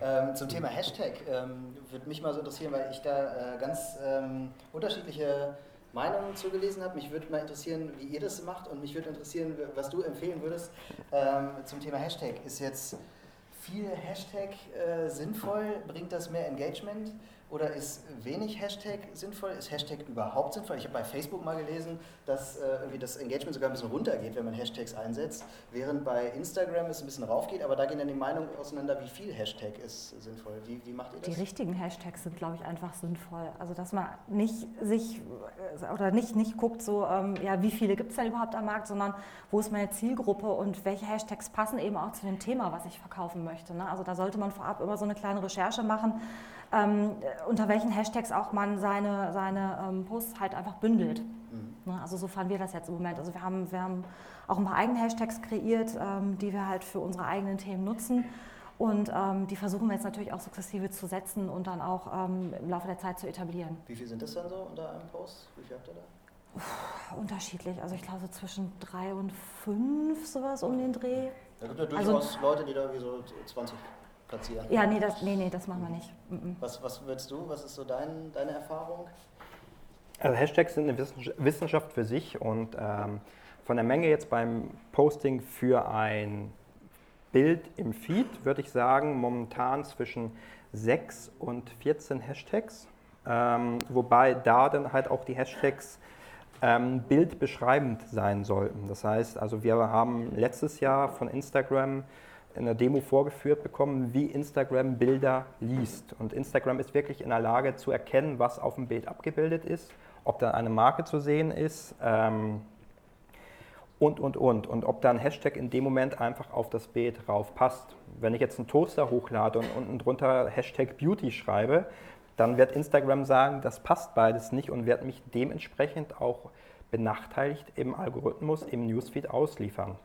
ähm, zum Thema Hashtag ähm, würde mich mal so interessieren, weil ich da äh, ganz ähm, unterschiedliche Meinungen zugelesen habe. Mich würde mal interessieren, wie ihr das macht und mich würde interessieren, was du empfehlen würdest ähm, zum Thema Hashtag. Ist jetzt viel Hashtag äh, sinnvoll? Bringt das mehr Engagement? Oder ist wenig Hashtag sinnvoll? Ist Hashtag überhaupt sinnvoll? Ich habe bei Facebook mal gelesen, dass äh, irgendwie das Engagement sogar ein bisschen runtergeht, wenn man Hashtags einsetzt, während bei Instagram es ein bisschen raufgeht. Aber da gehen dann die Meinungen auseinander, wie viel Hashtag ist sinnvoll. Wie, wie macht ihr das? Die richtigen Hashtags sind, glaube ich, einfach sinnvoll. Also dass man nicht sich äh, oder nicht, nicht guckt, so ähm, ja, wie viele gibt es denn überhaupt am Markt, sondern wo ist meine Zielgruppe und welche Hashtags passen eben auch zu dem Thema, was ich verkaufen möchte. Ne? Also da sollte man vorab immer so eine kleine Recherche machen ähm, unter welchen Hashtags auch man seine, seine ähm, Posts halt einfach bündelt. Mhm. Ne, also so fahren wir das jetzt im Moment. Also wir haben, wir haben auch ein paar eigene Hashtags kreiert, ähm, die wir halt für unsere eigenen Themen nutzen. Und ähm, die versuchen wir jetzt natürlich auch sukzessive zu setzen und dann auch ähm, im Laufe der Zeit zu etablieren. Wie viel sind das dann so unter einem Post? Wie viel habt ihr da? Unterschiedlich. Also ich glaube so zwischen drei und fünf sowas um den Dreh. Da gibt ja also durchaus also, Leute, die da wie so 20 platzieren. Ja, nee, das, nee, nee, das machen wir nicht. Was, was würdest du, was ist so dein, deine Erfahrung? Also Hashtags sind eine Wissenschaft für sich und ähm, von der Menge jetzt beim Posting für ein Bild im Feed würde ich sagen, momentan zwischen 6 und 14 Hashtags. Ähm, wobei da dann halt auch die Hashtags ähm, bildbeschreibend sein sollten. Das heißt, also wir haben letztes Jahr von Instagram in der Demo vorgeführt bekommen, wie Instagram Bilder liest. Und Instagram ist wirklich in der Lage zu erkennen, was auf dem Bild abgebildet ist, ob da eine Marke zu sehen ist ähm, und, und, und. Und ob da ein Hashtag in dem Moment einfach auf das Bild drauf passt. Wenn ich jetzt einen Toaster hochlade und unten drunter Hashtag Beauty schreibe, dann wird Instagram sagen, das passt beides nicht und wird mich dementsprechend auch benachteiligt im Algorithmus, im Newsfeed ausliefern.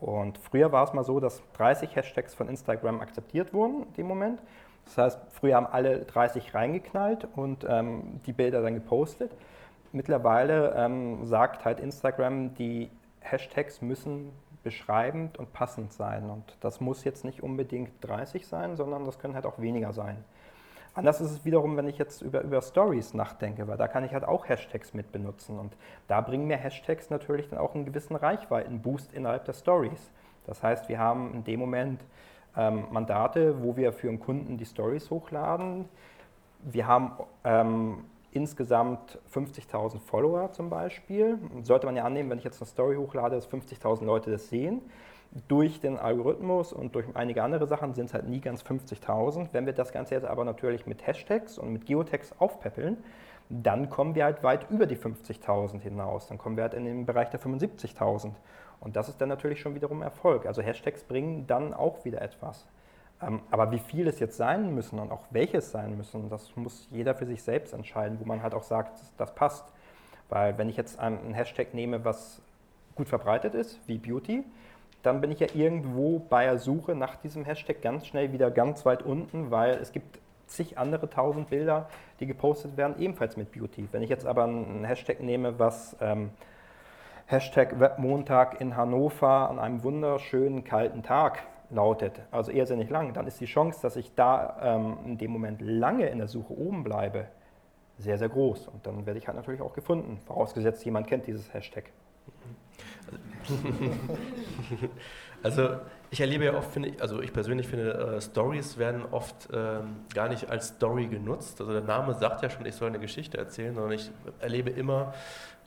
Und früher war es mal so, dass 30 Hashtags von Instagram akzeptiert wurden in dem Moment. Das heißt, früher haben alle 30 reingeknallt und ähm, die Bilder dann gepostet. Mittlerweile ähm, sagt halt Instagram, die Hashtags müssen beschreibend und passend sein. Und das muss jetzt nicht unbedingt 30 sein, sondern das können halt auch weniger sein. Anders ist es wiederum, wenn ich jetzt über, über Stories nachdenke, weil da kann ich halt auch Hashtags mit benutzen. Und da bringen mir Hashtags natürlich dann auch einen gewissen Reichweitenboost innerhalb der Stories. Das heißt, wir haben in dem Moment ähm, Mandate, wo wir für einen Kunden die Stories hochladen. Wir haben ähm, insgesamt 50.000 Follower zum Beispiel. Sollte man ja annehmen, wenn ich jetzt eine Story hochlade, dass 50.000 Leute das sehen durch den Algorithmus und durch einige andere Sachen sind es halt nie ganz 50.000. Wenn wir das Ganze jetzt aber natürlich mit Hashtags und mit Geotags aufpäppeln, dann kommen wir halt weit über die 50.000 hinaus. Dann kommen wir halt in den Bereich der 75.000. Und das ist dann natürlich schon wiederum Erfolg. Also Hashtags bringen dann auch wieder etwas. Ähm, aber wie viel es jetzt sein müssen und auch welches sein müssen, das muss jeder für sich selbst entscheiden, wo man halt auch sagt, das passt. Weil wenn ich jetzt einen Hashtag nehme, was gut verbreitet ist, wie Beauty, dann bin ich ja irgendwo bei der Suche nach diesem Hashtag ganz schnell wieder ganz weit unten, weil es gibt zig andere tausend Bilder, die gepostet werden, ebenfalls mit Beauty. Wenn ich jetzt aber einen Hashtag nehme, was ähm, Hashtag Webmontag in Hannover an einem wunderschönen kalten Tag lautet, also eher sehr nicht lang, dann ist die Chance, dass ich da ähm, in dem Moment lange in der Suche oben bleibe, sehr, sehr groß. Und dann werde ich halt natürlich auch gefunden, vorausgesetzt jemand kennt dieses Hashtag. also ich erlebe ja oft, finde also ich persönlich finde, äh, Stories werden oft ähm, gar nicht als Story genutzt. Also der Name sagt ja schon, ich soll eine Geschichte erzählen, sondern ich erlebe immer,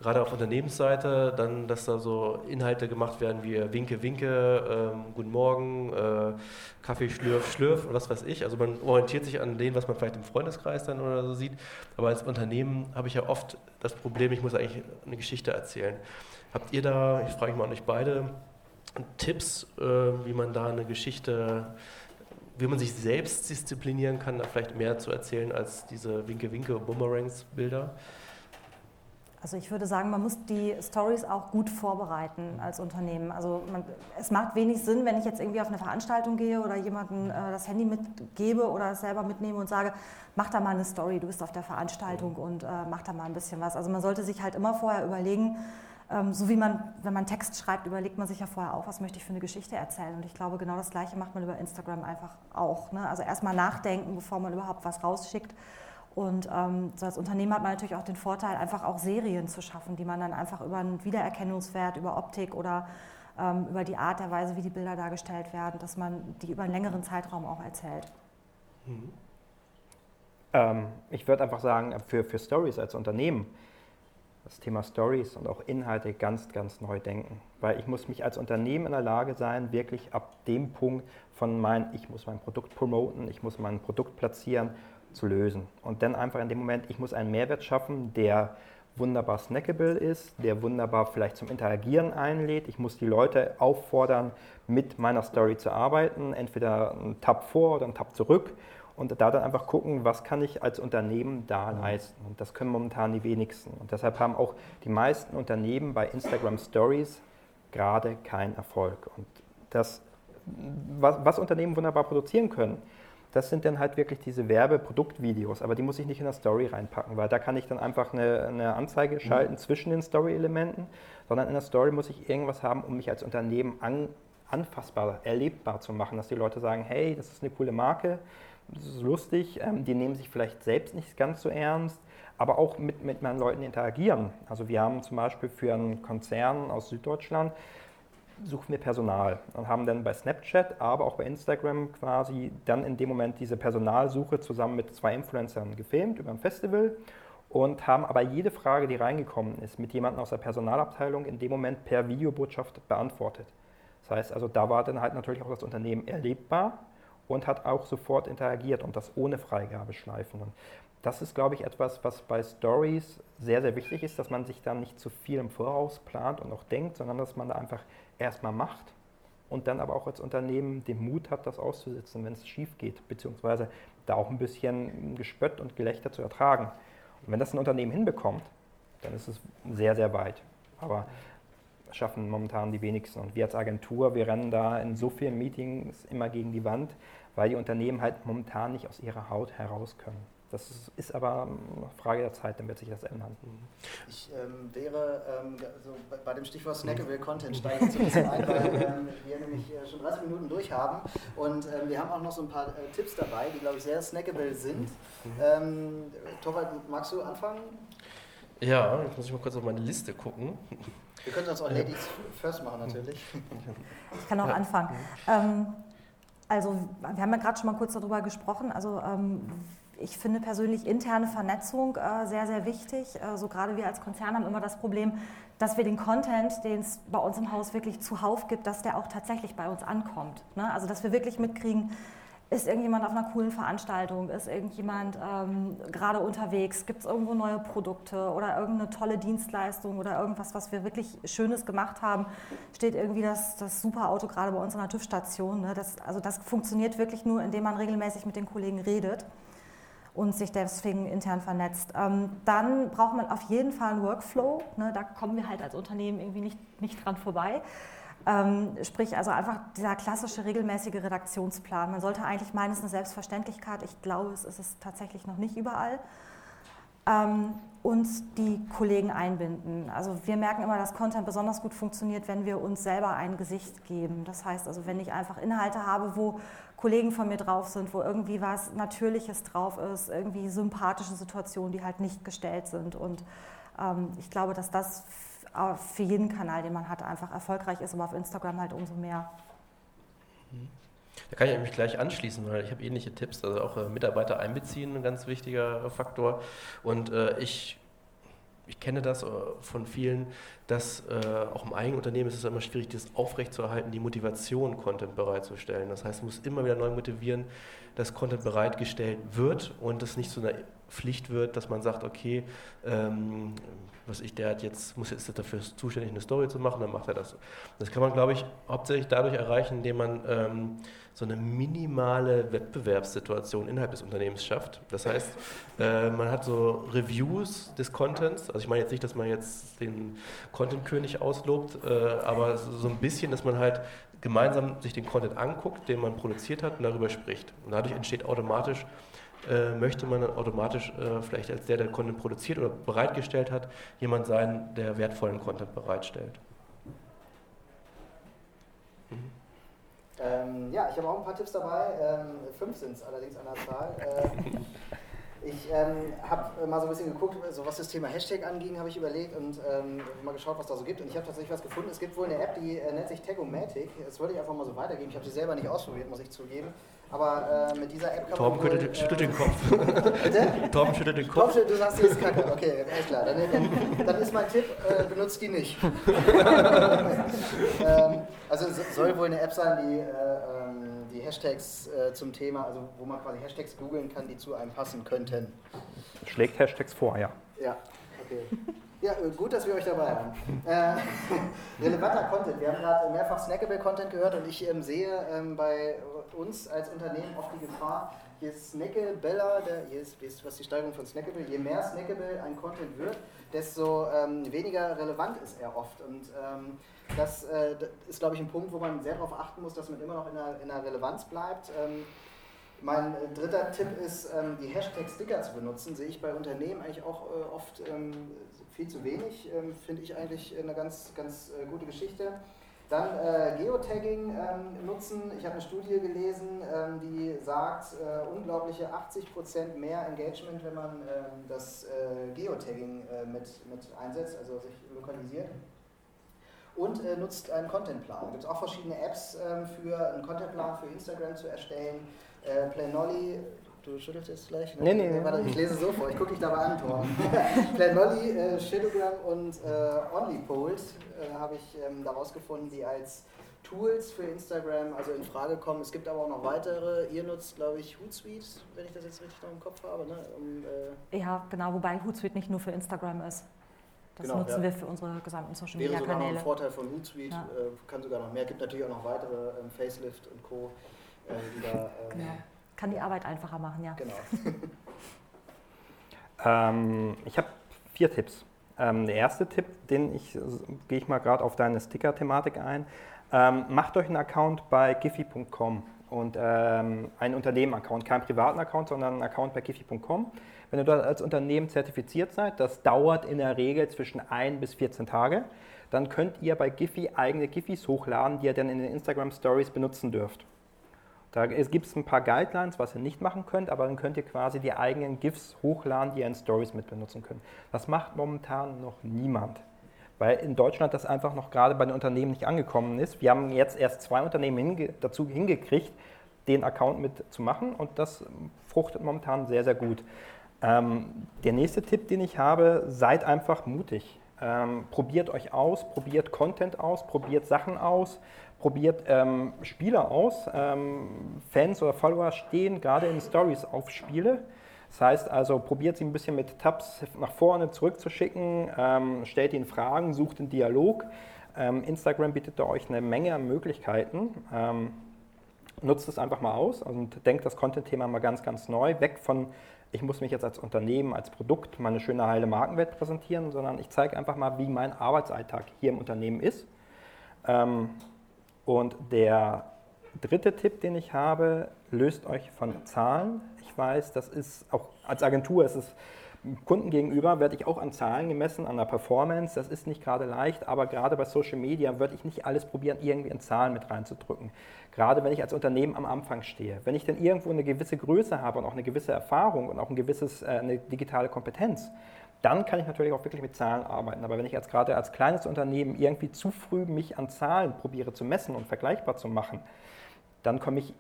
gerade auf Unternehmensseite, dann, dass da so Inhalte gemacht werden wie Winke, Winke, ähm, Guten Morgen, äh, Kaffee, Schlürf, Schlürf und was weiß ich. Also man orientiert sich an dem, was man vielleicht im Freundeskreis dann oder so sieht. Aber als Unternehmen habe ich ja oft das Problem, ich muss eigentlich eine Geschichte erzählen. Habt ihr da, ich frage mal an euch beide, Tipps, äh, wie man da eine Geschichte, wie man sich selbst disziplinieren kann, da vielleicht mehr zu erzählen als diese Winke-Winke-Boomerangs-Bilder? Also ich würde sagen, man muss die Stories auch gut vorbereiten als Unternehmen. Also man, es macht wenig Sinn, wenn ich jetzt irgendwie auf eine Veranstaltung gehe oder jemandem äh, das Handy mitgebe oder es selber mitnehme und sage, mach da mal eine Story, du bist auf der Veranstaltung und äh, mach da mal ein bisschen was. Also man sollte sich halt immer vorher überlegen, so wie man, wenn man Text schreibt, überlegt man sich ja vorher auch, was möchte ich für eine Geschichte erzählen. Und ich glaube, genau das Gleiche macht man über Instagram einfach auch. Ne? Also erstmal nachdenken, bevor man überhaupt was rausschickt. Und ähm, so als Unternehmen hat man natürlich auch den Vorteil, einfach auch Serien zu schaffen, die man dann einfach über einen Wiedererkennungswert, über Optik oder ähm, über die Art der Weise, wie die Bilder dargestellt werden, dass man die über einen längeren Zeitraum auch erzählt. Mhm. Ähm, ich würde einfach sagen, für, für Stories als Unternehmen, das Thema Stories und auch Inhalte ganz, ganz neu denken. Weil ich muss mich als Unternehmen in der Lage sein, wirklich ab dem Punkt von mein, ich muss mein Produkt promoten, ich muss mein Produkt platzieren, zu lösen. Und dann einfach in dem Moment, ich muss einen Mehrwert schaffen, der wunderbar snackable ist, der wunderbar vielleicht zum Interagieren einlädt. Ich muss die Leute auffordern, mit meiner Story zu arbeiten, entweder einen Tab vor oder einen Tab zurück und da dann einfach gucken, was kann ich als Unternehmen da leisten. Und das können momentan die wenigsten. Und deshalb haben auch die meisten Unternehmen bei Instagram Stories gerade keinen Erfolg. Und das, was, was Unternehmen wunderbar produzieren können, das sind dann halt wirklich diese Werbeproduktvideos, aber die muss ich nicht in der Story reinpacken, weil da kann ich dann einfach eine, eine Anzeige schalten mhm. zwischen den Story-Elementen, sondern in der Story muss ich irgendwas haben, um mich als Unternehmen an, anfassbar, erlebbar zu machen, dass die Leute sagen, hey, das ist eine coole Marke, das ist lustig, ähm, die nehmen sich vielleicht selbst nicht ganz so ernst, aber auch mit, mit meinen Leuten interagieren. Also wir haben zum Beispiel für einen Konzern aus Süddeutschland, suchen wir Personal und haben dann bei Snapchat, aber auch bei Instagram quasi dann in dem Moment diese Personalsuche zusammen mit zwei Influencern gefilmt über ein Festival und haben aber jede Frage, die reingekommen ist, mit jemandem aus der Personalabteilung in dem Moment per Videobotschaft beantwortet. Das heißt also, da war dann halt natürlich auch das Unternehmen erlebbar und hat auch sofort interagiert und das ohne Freigabeschleifen. Und das ist, glaube ich, etwas, was bei Stories sehr, sehr wichtig ist, dass man sich da nicht zu viel im Voraus plant und auch denkt, sondern dass man da einfach erstmal macht und dann aber auch als Unternehmen den Mut hat, das auszusitzen, wenn es schief geht, beziehungsweise da auch ein bisschen Gespött und Gelächter zu ertragen. Und wenn das ein Unternehmen hinbekommt, dann ist es sehr, sehr weit. Aber schaffen momentan die wenigsten. Und wir als Agentur, wir rennen da in so vielen Meetings immer gegen die Wand, weil die Unternehmen halt momentan nicht aus ihrer Haut heraus können. Das ist aber eine Frage der Zeit, dann wird sich das ändern. Ich ähm, wäre ähm, so bei dem Stichwort Snackable Content steige ich ein bisschen ein, weil ähm, wir nämlich schon 30 Minuten durch haben und ähm, wir haben auch noch so ein paar äh, Tipps dabei, die glaube ich sehr snackable sind. Mhm. Ähm, Torwald, magst du anfangen? Ja, jetzt muss ich mal kurz auf meine Liste gucken. Wir können das auch Ladies First machen natürlich. Ich kann auch ja. anfangen. Ähm, also wir haben ja gerade schon mal kurz darüber gesprochen. Also ich finde persönlich interne Vernetzung äh, sehr, sehr wichtig. Äh, so gerade wir als Konzern haben immer das Problem, dass wir den Content, den es bei uns im Haus wirklich zuhauf gibt, dass der auch tatsächlich bei uns ankommt. Ne? Also dass wir wirklich mitkriegen, ist irgendjemand auf einer coolen Veranstaltung, ist irgendjemand ähm, gerade unterwegs, gibt es irgendwo neue Produkte oder irgendeine tolle Dienstleistung oder irgendwas, was wir wirklich Schönes gemacht haben, steht irgendwie das, das super Auto gerade bei uns an der TÜV-Station. Ne? Das, also das funktioniert wirklich nur, indem man regelmäßig mit den Kollegen redet und sich deswegen intern vernetzt. Ähm, dann braucht man auf jeden Fall einen Workflow. Ne? Da kommen wir halt als Unternehmen irgendwie nicht, nicht dran vorbei. Ähm, sprich also einfach dieser klassische regelmäßige Redaktionsplan. Man sollte eigentlich meinen, es ist eine Selbstverständlichkeit. Ich glaube, es ist es tatsächlich noch nicht überall. Ähm, und die Kollegen einbinden. Also wir merken immer, dass Content besonders gut funktioniert, wenn wir uns selber ein Gesicht geben. Das heißt also, wenn ich einfach Inhalte habe, wo Kollegen von mir drauf sind, wo irgendwie was Natürliches drauf ist, irgendwie sympathische Situationen, die halt nicht gestellt sind. Und ähm, ich glaube, dass das für jeden Kanal, den man hat, einfach erfolgreich ist, aber auf Instagram halt umso mehr. Da kann ich mich gleich anschließen, weil ich habe ähnliche Tipps. Also auch äh, Mitarbeiter einbeziehen, ein ganz wichtiger Faktor. Und äh, ich, ich kenne das äh, von vielen, dass äh, auch im eigenen Unternehmen ist es immer schwierig, das aufrechtzuerhalten, die Motivation, Content bereitzustellen. Das heißt, man muss immer wieder neu motivieren, dass Content bereitgestellt wird und es nicht zu einer Pflicht wird, dass man sagt, okay, ähm, was ich, der hat jetzt, muss jetzt dafür zuständig, eine Story zu machen, dann macht er das. Das kann man, glaube ich, hauptsächlich dadurch erreichen, indem man ähm, so eine minimale Wettbewerbssituation innerhalb des Unternehmens schafft. Das heißt, äh, man hat so Reviews des Contents. Also ich meine jetzt nicht, dass man jetzt den Content-König auslobt, äh, aber so ein bisschen, dass man halt gemeinsam sich den Content anguckt, den man produziert hat und darüber spricht. Und dadurch entsteht automatisch äh, möchte man dann automatisch äh, vielleicht als der, der Content produziert oder bereitgestellt hat, jemand sein, der wertvollen Content bereitstellt. Mhm. Ähm, ja, ich habe auch ein paar Tipps dabei. Ähm, fünf sind es allerdings an der Zahl. Ähm, Ich habe mal so ein bisschen geguckt, so was das Thema Hashtag anging, habe ich überlegt und ähm, mal geschaut, was da so gibt. Und ich habe tatsächlich was gefunden. Es gibt wohl eine App, die äh, nennt sich Tagomatic. Das wollte ich einfach mal so weitergeben. Ich habe sie selber nicht ausprobiert, muss ich zugeben. Aber äh, mit dieser App kann Torben man. Torben schüttelt den Kopf. Bitte? Torben schüttelt den Kopf. Torben, du sagst, die ist kacke. Okay, alles klar. Dann, dann, dann ist mein Tipp, äh, benutzt die nicht. ähm, also es soll wohl eine App sein, die. Äh, ähm, die Hashtags äh, zum Thema, also wo man quasi Hashtags googeln kann, die zu einem passen könnten. Schlägt Hashtags vor, ja. Ja, okay. Ja, äh, gut, dass wir euch dabei haben. Äh, relevanter Content. Wir haben gerade mehrfach Snackable Content gehört und ich ähm, sehe ähm, bei uns als Unternehmen oft die Gefahr, je snackabeller, der, je, was die Steigerung von Snackable, je mehr Snackable ein Content wird, desto ähm, weniger relevant ist er oft. Und ähm, das, äh, das ist, glaube ich, ein Punkt, wo man sehr darauf achten muss, dass man immer noch in der, in der Relevanz bleibt. Ähm, mein äh, dritter Tipp ist, ähm, die Hashtag-Sticker zu benutzen. Sehe ich bei Unternehmen eigentlich auch äh, oft ähm, viel zu wenig. Ähm, finde ich eigentlich eine ganz, ganz äh, gute Geschichte. Dann äh, Geotagging ähm, nutzen. Ich habe eine Studie gelesen, ähm, die sagt, äh, unglaubliche 80% mehr Engagement, wenn man ähm, das äh, Geotagging äh, mit, mit einsetzt, also sich lokalisiert. Und äh, nutzt einen Contentplan. Da gibt es auch verschiedene Apps ähm, für einen Contentplan für Instagram zu erstellen. Äh, Planolly Du schüttelst jetzt gleich? Ne? Nee, nee. Warte, ich lese so vor, ich gucke dich dabei an, Tor. Planolly, äh, Shadowgram und äh, OnlyPolt äh, habe ich ähm, daraus gefunden, die als Tools für Instagram also in Frage kommen. Es gibt aber auch noch weitere. Ihr nutzt, glaube ich, Hootsuite, wenn ich das jetzt richtig noch im Kopf habe. Ne? Um, äh ja, genau, wobei Hootsuite nicht nur für Instagram ist. Das genau, nutzen ja. wir für unsere gesamten Social Media Kanäle. Wäre sogar noch ein Vorteil von Hootsuite, ja. äh, kann sogar noch mehr. Gibt natürlich auch noch weitere, ähm, Facelift und Co. Äh, die da, ähm, genau kann die Arbeit einfacher machen, ja. Genau. ähm, ich habe vier Tipps. Ähm, der erste Tipp, den ich, gehe ich mal gerade auf deine Sticker-Thematik ein. Ähm, macht euch einen Account bei giphy.com und ähm, einen Unternehmen-Account, keinen privaten Account, sondern einen Account bei giphy.com. Wenn ihr dort als Unternehmen zertifiziert seid, das dauert in der Regel zwischen 1 bis 14 Tage, dann könnt ihr bei Giphy eigene Giphies hochladen, die ihr dann in den Instagram Stories benutzen dürft. Da gibt es ein paar Guidelines, was ihr nicht machen könnt, aber dann könnt ihr quasi die eigenen GIFs hochladen, die ihr in Stories mit benutzen könnt. Das macht momentan noch niemand, weil in Deutschland das einfach noch gerade bei den Unternehmen nicht angekommen ist. Wir haben jetzt erst zwei Unternehmen hinge dazu hingekriegt, den Account mit zu machen und das fruchtet momentan sehr, sehr gut. Ähm, der nächste Tipp, den ich habe, seid einfach mutig. Ähm, probiert euch aus, probiert Content aus, probiert Sachen aus probiert ähm, Spiele aus. Ähm, Fans oder Follower stehen gerade in Stories auf Spiele. Das heißt also, probiert sie ein bisschen mit Tabs nach vorne zurückzuschicken, ähm, stellt ihnen Fragen, sucht einen Dialog. Ähm, Instagram bietet da euch eine Menge an Möglichkeiten. Ähm, nutzt es einfach mal aus und denkt das Content-Thema mal ganz, ganz neu. Weg von, ich muss mich jetzt als Unternehmen, als Produkt meine schöne heile Markenwelt präsentieren, sondern ich zeige einfach mal, wie mein Arbeitsalltag hier im Unternehmen ist. Und der dritte Tipp, den ich habe, löst euch von Zahlen. Ich weiß, das ist auch als Agentur, ist es Kunden gegenüber werde ich auch an Zahlen gemessen, an der Performance. Das ist nicht gerade leicht, aber gerade bei Social Media würde ich nicht alles probieren, irgendwie in Zahlen mit reinzudrücken. Gerade wenn ich als Unternehmen am Anfang stehe. Wenn ich dann irgendwo eine gewisse Größe habe und auch eine gewisse Erfahrung und auch ein gewisses, äh, eine digitale Kompetenz, dann kann ich natürlich auch wirklich mit Zahlen arbeiten. Aber wenn ich jetzt gerade als kleines Unternehmen irgendwie zu früh mich an Zahlen probiere zu messen und vergleichbar zu machen, dann komme ich,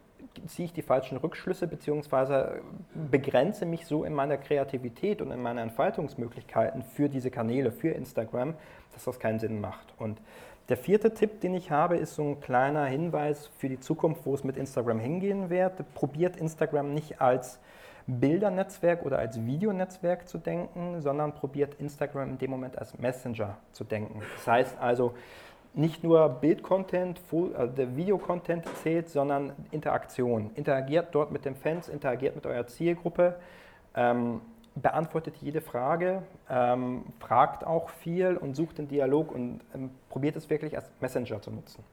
ziehe ich die falschen Rückschlüsse bzw. begrenze mich so in meiner Kreativität und in meinen Entfaltungsmöglichkeiten für diese Kanäle, für Instagram, dass das keinen Sinn macht. Und der vierte Tipp, den ich habe, ist so ein kleiner Hinweis für die Zukunft, wo es mit Instagram hingehen wird. Probiert Instagram nicht als Bildernetzwerk oder als Videonetzwerk zu denken, sondern probiert Instagram in dem Moment als Messenger zu denken. Das heißt also, nicht nur Bildcontent, also der Videocontent zählt, sondern Interaktion. Interagiert dort mit den Fans, interagiert mit eurer Zielgruppe, ähm, beantwortet jede Frage, ähm, fragt auch viel und sucht den Dialog und ähm, probiert es wirklich als Messenger zu nutzen.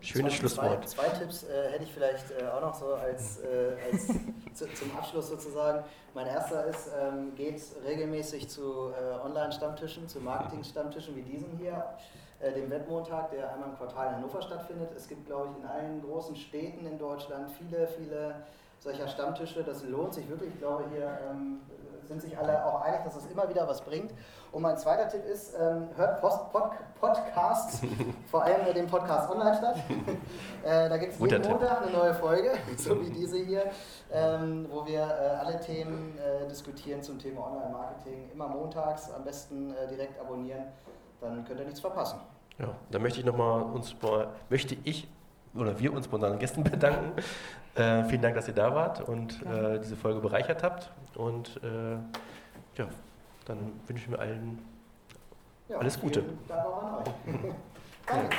Schönes zwei, Schlusswort. Zwei, zwei Tipps äh, hätte ich vielleicht äh, auch noch so als, äh, als zu, zum Abschluss sozusagen. Mein erster ist, ähm, geht regelmäßig zu äh, Online-Stammtischen, zu Marketing-Stammtischen wie diesem hier, äh, dem Wettmontag, der einmal im Quartal in Hannover stattfindet. Es gibt, glaube ich, in allen großen Städten in Deutschland viele, viele solcher Stammtische. Das lohnt sich wirklich. Ich glaube, hier ähm, sind sich alle auch einig, dass es immer wieder was bringt. Und mein zweiter Tipp ist, ähm, hört Post Pod Podcasts, vor allem den Podcast online statt. äh, da gibt es jeden Montag eine neue Folge, so wie diese hier, ähm, wo wir äh, alle Themen äh, diskutieren zum Thema Online-Marketing. Immer montags, am besten äh, direkt abonnieren, dann könnt ihr nichts verpassen. Ja, da möchte ich nochmal uns, möchte ich oder wir uns bei unseren Gästen bedanken. Äh, vielen Dank, dass ihr da wart und äh, diese Folge bereichert habt. Und äh, ja, dann wünsche ich mir allen ja, alles Gute. Dank. Danke.